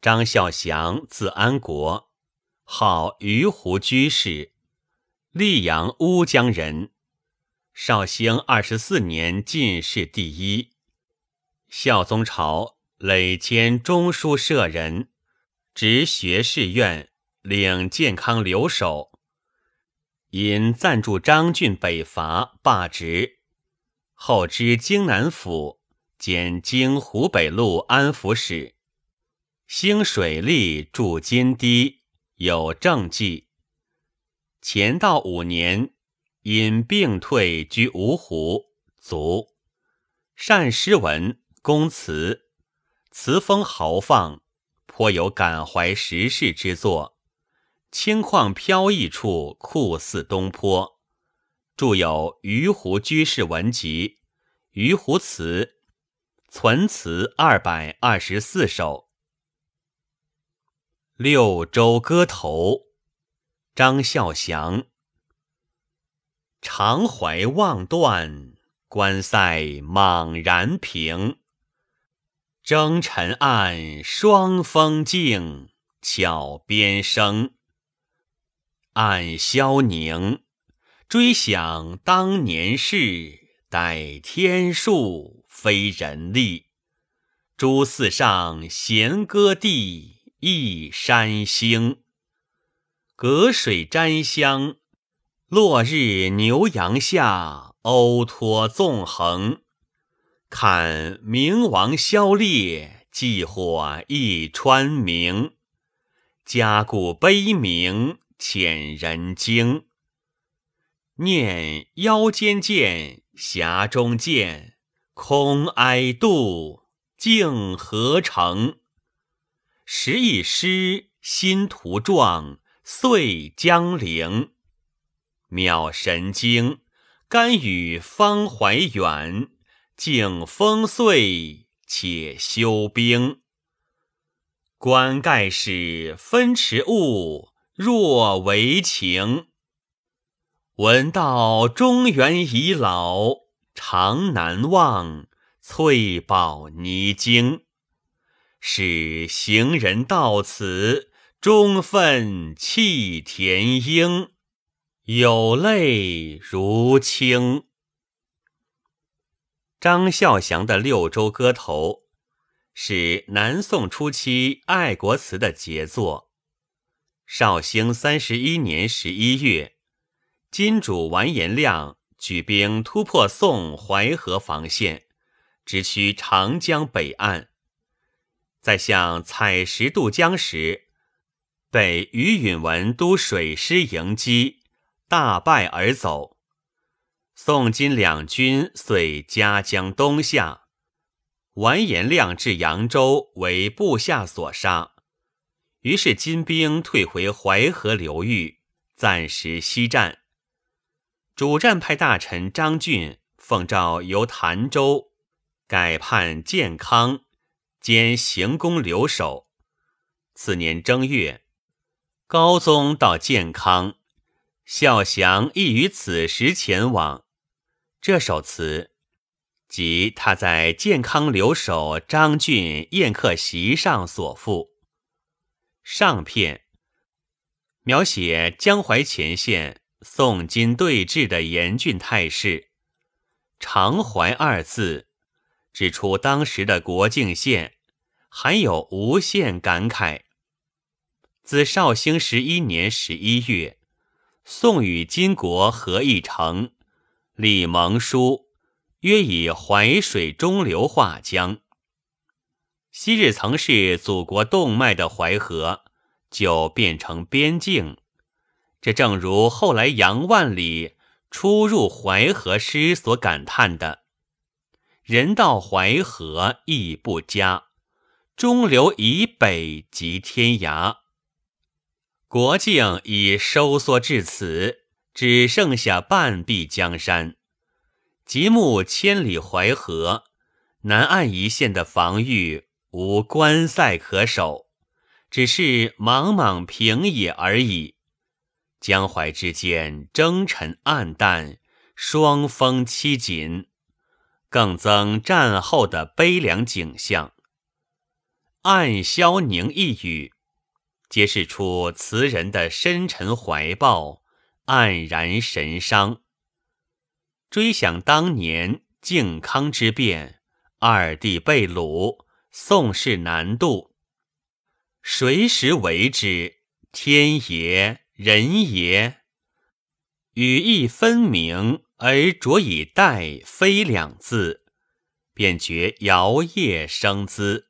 张孝祥，字安国，号鱼湖居士，溧阳乌江人。绍兴二十四年进士第一。孝宗朝累迁中书舍人，执学士院，领健康留守。因暂驻张俊北伐，罢职。后知京南府，兼京湖北路安抚使。兴水利，筑金堤，有政绩。乾道五年，因病退居芜湖，卒。善诗文。公祠，词风豪放，颇有感怀时事之作。清旷飘逸处，酷似东坡。著有《鱼湖居士文集》《鱼湖词》，存词二百二十四首。六州歌头，张孝祥。长怀望断，关塞莽然平。征尘暗，霜风静，巧边声。暗消凝，追想当年事，待天数，非人力。诸寺上弦歌地，一山星。隔水沾香，落日牛羊下，鸥托纵横。看明王消烈，祭火一川明。家故悲鸣，遣人惊。念腰间剑，匣中剑，空哀度，竟何成？时一失，心图壮，遂将陵。渺神经，甘与方怀远。景风岁，且休兵。观盖始分池物，若为情。闻道中原已老，常难忘翠宝泥经。使行人到此，终愤弃田英，有泪如倾。张孝祥的《六州歌头》是南宋初期爱国词的杰作。绍兴三十一年十一月，金主完颜亮举兵突破宋淮河防线，直趋长江北岸，在向采石渡江时，被于允文督水师迎击，大败而走。宋金两军遂夹江东下，完颜亮至扬州为部下所杀。于是金兵退回淮河流域，暂时息战。主战派大臣张俊奉诏由潭州改判建康，兼行宫留守。次年正月，高宗到建康，孝祥亦于此时前往。这首词即他在健康留守张俊宴客席上所赋。上片描写江淮前线宋金对峙的严峻态势。长怀二字指出当时的国境线，含有无限感慨。自绍兴十一年十一月，宋与金国合议成。李蒙书约以淮水中流画江，昔日曾是祖国动脉的淮河，就变成边境。这正如后来杨万里初入淮河诗所感叹的：“人到淮河亦不佳，中流以北即天涯。”国境已收缩至此。只剩下半壁江山，极目千里淮河，南岸一线的防御无关塞可守，只是茫茫平野而已。江淮之间征尘暗淡，霜风凄紧，更增战后的悲凉景象。暗消凝一语，揭示出词人的深沉怀抱，黯然神伤。追想当年靖康之变，二帝被掳，宋室南渡，谁时为之？天也，人也？语意分明，而着以待非两字，便觉摇曳生姿。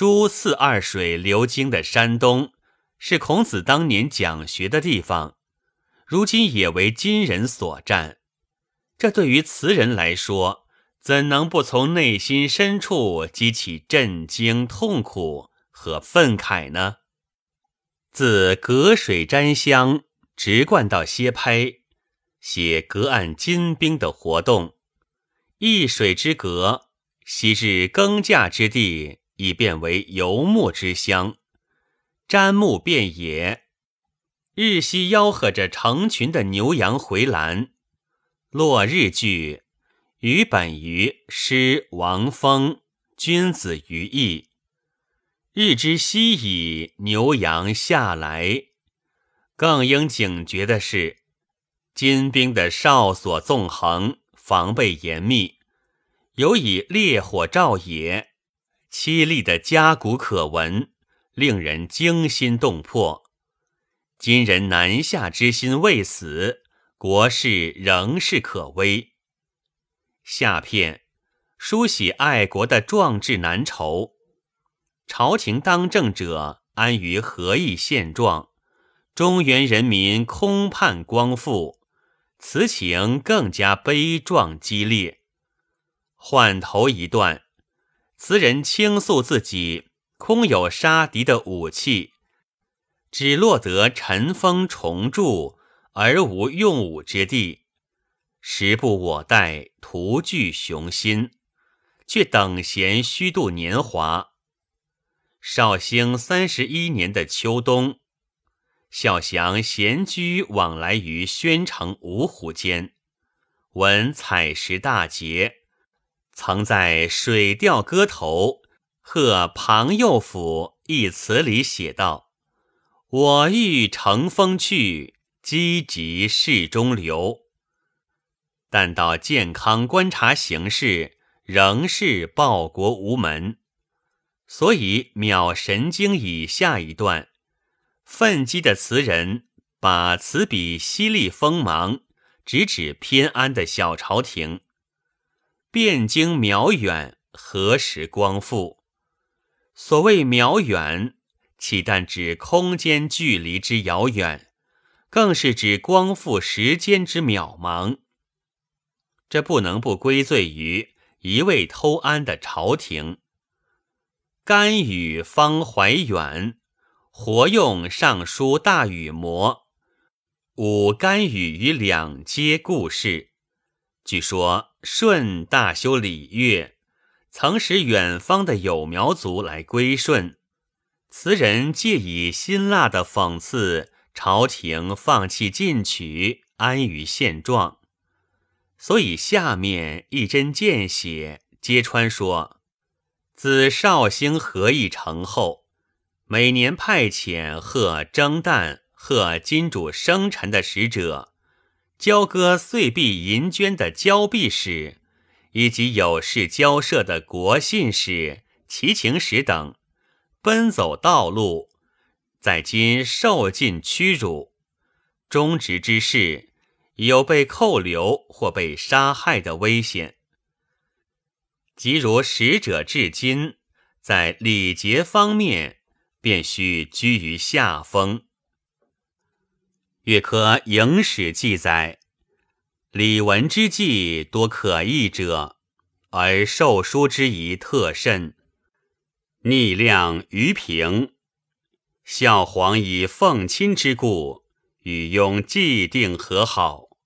诸四二水流经的山东，是孔子当年讲学的地方，如今也为金人所占。这对于词人来说，怎能不从内心深处激起震惊、痛苦和愤慨呢？自隔水沾香，直贯到歇拍，写隔岸金兵的活动。一水之隔，昔日耕稼之地。已变为游牧之乡，瞻目遍野，日夕吆喝着成群的牛羊回栏。落日句，于本于诗王风《君子于义》。日之夕矣，牛羊下来。更应警觉的是，金兵的哨所纵横，防备严密，尤以烈火照野。凄厉的家鼓可闻，令人惊心动魄。今人南下之心未死，国事仍是可危。下片书写爱国的壮志难酬，朝廷当政者安于和议现状，中原人民空盼光复，此情更加悲壮激烈。换头一段。词人倾诉自己空有杀敌的武器，只落得尘封重铸而无用武之地，时不我待，徒具雄心，却等闲虚度年华。绍兴三十一年的秋冬，孝祥闲居往来于宣城芜湖间，闻采石大捷。曾在《水调歌头·贺庞佑府》一词里写道：“我欲乘风去，积极事中留。”但到健康观察形势，仍是报国无门。所以秒神经以下一段，愤激的词人把词笔犀利锋芒，直指偏安的小朝廷。汴京渺远，何时光复？所谓渺远，岂但指空间距离之遥远，更是指光复时间之渺茫。这不能不归罪于一味偷安的朝廷。甘雨方怀远，活用尚书大禹谟，五甘雨于两皆故事。据说舜大修礼乐，曾使远方的有苗族来归顺。词人借以辛辣的讽刺朝廷放弃进取，安于现状。所以下面一针见血揭穿说：自绍兴和议成后，每年派遣贺征旦、贺金主生辰的使者。交割岁币银绢的交币使，以及有事交涉的国信使、齐情使等，奔走道路，在今受尽屈辱，忠直之士有被扣留或被杀害的危险。即如使者至今，在礼节方面便须居于下风。月科《影史》记载，李文之计多可议者，而受书之仪特甚。逆量于平，孝皇以奉亲之故，与雍既定和好，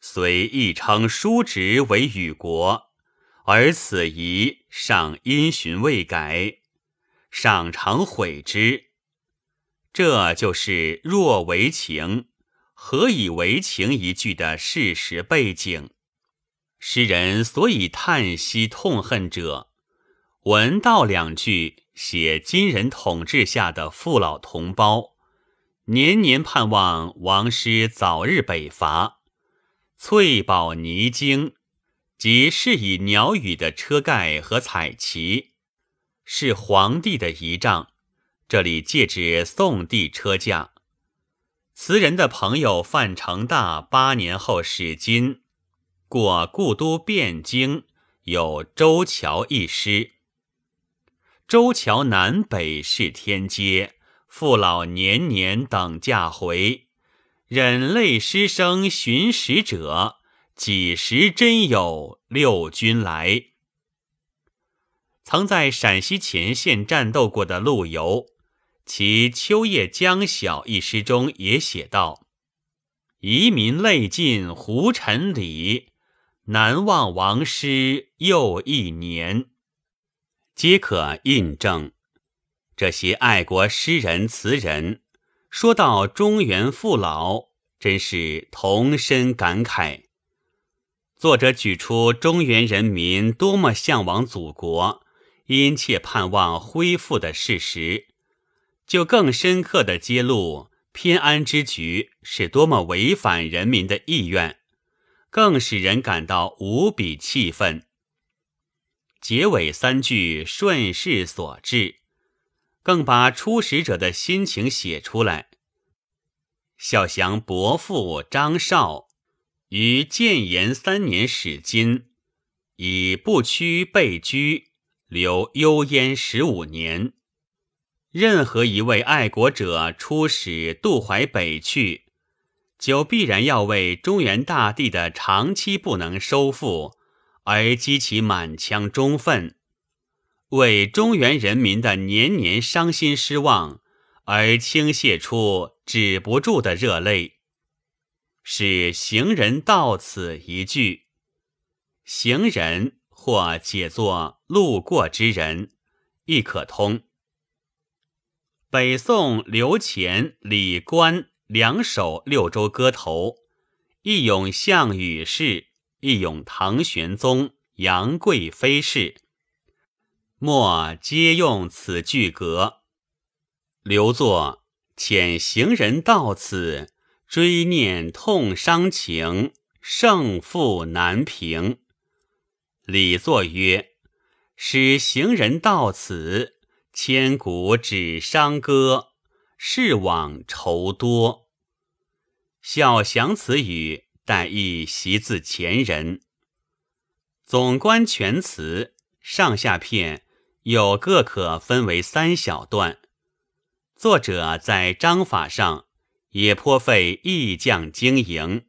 遂亦称叔侄为与国，而此仪尚因循未改，尚常悔之。这就是若为情，何以为情一句的事实背景。诗人所以叹息痛恨者，文道两句写金人统治下的父老同胞，年年盼望王师早日北伐。翠宝泥经，即是以鸟语的车盖和彩旗，是皇帝的仪仗。这里借指宋帝车驾。词人的朋友范成大八年后使金，过故都汴京，有周桥一诗。周桥南北是天街，父老年年等驾回。忍泪失声寻使者，几时真有六军来？曾在陕西前线战斗过的陆游，其《秋夜将晓》一诗中也写道：“遗民泪尽胡尘里，难忘王师又一年。”皆可印证，这些爱国诗人词人说到中原父老，真是同声感慨。作者举出中原人民多么向往祖国、殷切盼望恢复的事实，就更深刻地揭露偏安之局是多么违反人民的意愿，更使人感到无比气愤。结尾三句顺势所致，更把出使者的心情写出来。孝祥伯父张绍于建炎三年始金，以不屈被居，留幽燕十五年。任何一位爱国者出使渡淮北去，就必然要为中原大地的长期不能收复。而激起满腔忠愤，为中原人民的年年伤心失望而倾泻出止不住的热泪，使行人到此一句。行人或解作路过之人，亦可通。北宋刘乾、李观两首六州歌头，一咏项羽氏。一咏唐玄宗、杨贵妃事，末皆用此句格。留作遣行人到此，追念痛伤情，胜负难平。李作曰：“使行人到此，千古只伤歌，事往愁多。”小祥此语。但亦习自前人。总观全词上下片有各可分为三小段。作者在章法上也颇费意匠经营。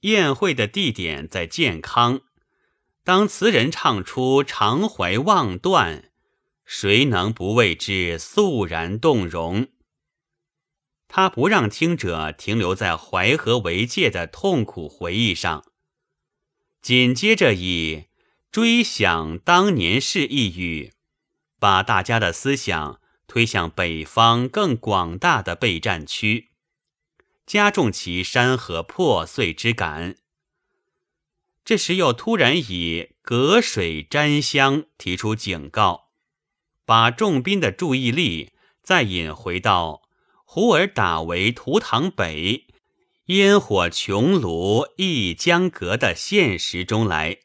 宴会的地点在健康。当词人唱出常怀望断，谁能不为之肃然动容？他不让听者停留在淮河为界的痛苦回忆上，紧接着以追想当年事一语，把大家的思想推向北方更广大的备战区，加重其山河破碎之感。这时又突然以隔水沾香提出警告，把众兵的注意力再引回到。胡尔打为图塘北，烟火穹庐一江阁的现实中来，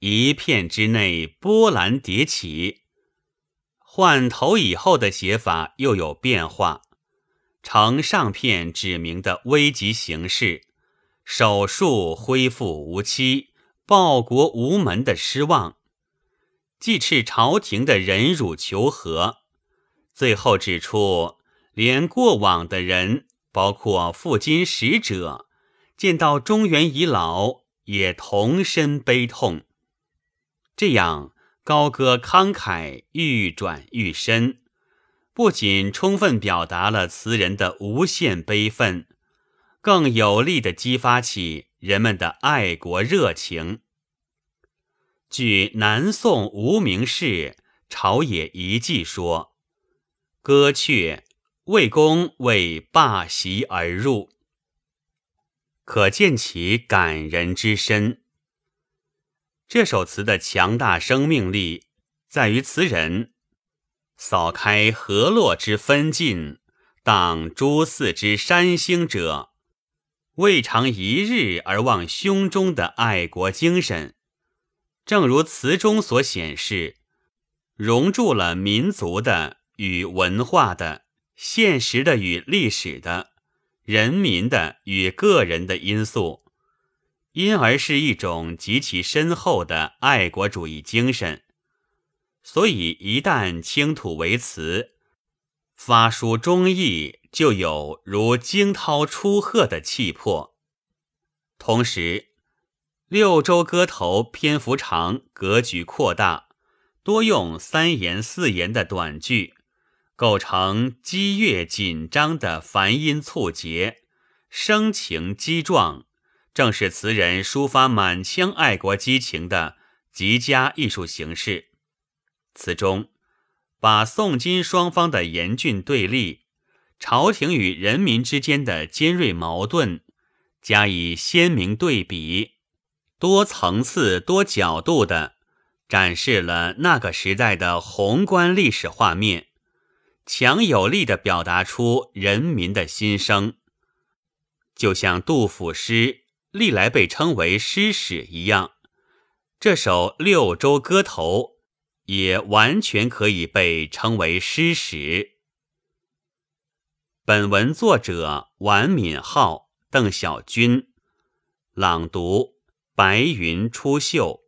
一片之内波澜迭起。换头以后的写法又有变化，呈上片指明的危急形势，手术恢复无期，报国无门的失望，既斥朝廷的忍辱求和，最后指出。连过往的人，包括赴京使者，见到中原遗老，也同身悲痛。这样高歌慷慨，愈转愈深，不仅充分表达了词人的无限悲愤，更有力地激发起人们的爱国热情。据南宋无名氏《朝野遗迹》说，歌阙。魏公为罢席而入，可见其感人之深。这首词的强大生命力，在于词人扫开河洛之分尽，荡诸寺之山星者，未尝一日而忘胸中的爱国精神。正如词中所显示，融入了民族的与文化的、现实的与历史的、人民的与个人的因素，因而是一种极其深厚的爱国主义精神。所以，一旦倾吐为词，发书忠义，就有如惊涛出壑的气魄。同时，六州歌头篇幅长，格局扩大，多用三言四言的短句，构成激越紧张的繁音促节，声情激壮，正是词人抒发满腔爱国激情的极佳艺术形式。词中把宋金双方的严峻对立、朝廷与人民之间的尖锐矛盾加以鲜明对比。多层次、多角度的展示了那个时代的宏观历史画面，强有力的表达出人民的心声，就像杜甫诗历来被称为诗史一样，这首《六州歌头》也完全可以被称为诗史。本文作者王敏浩、邓小军，朗读。白云出岫。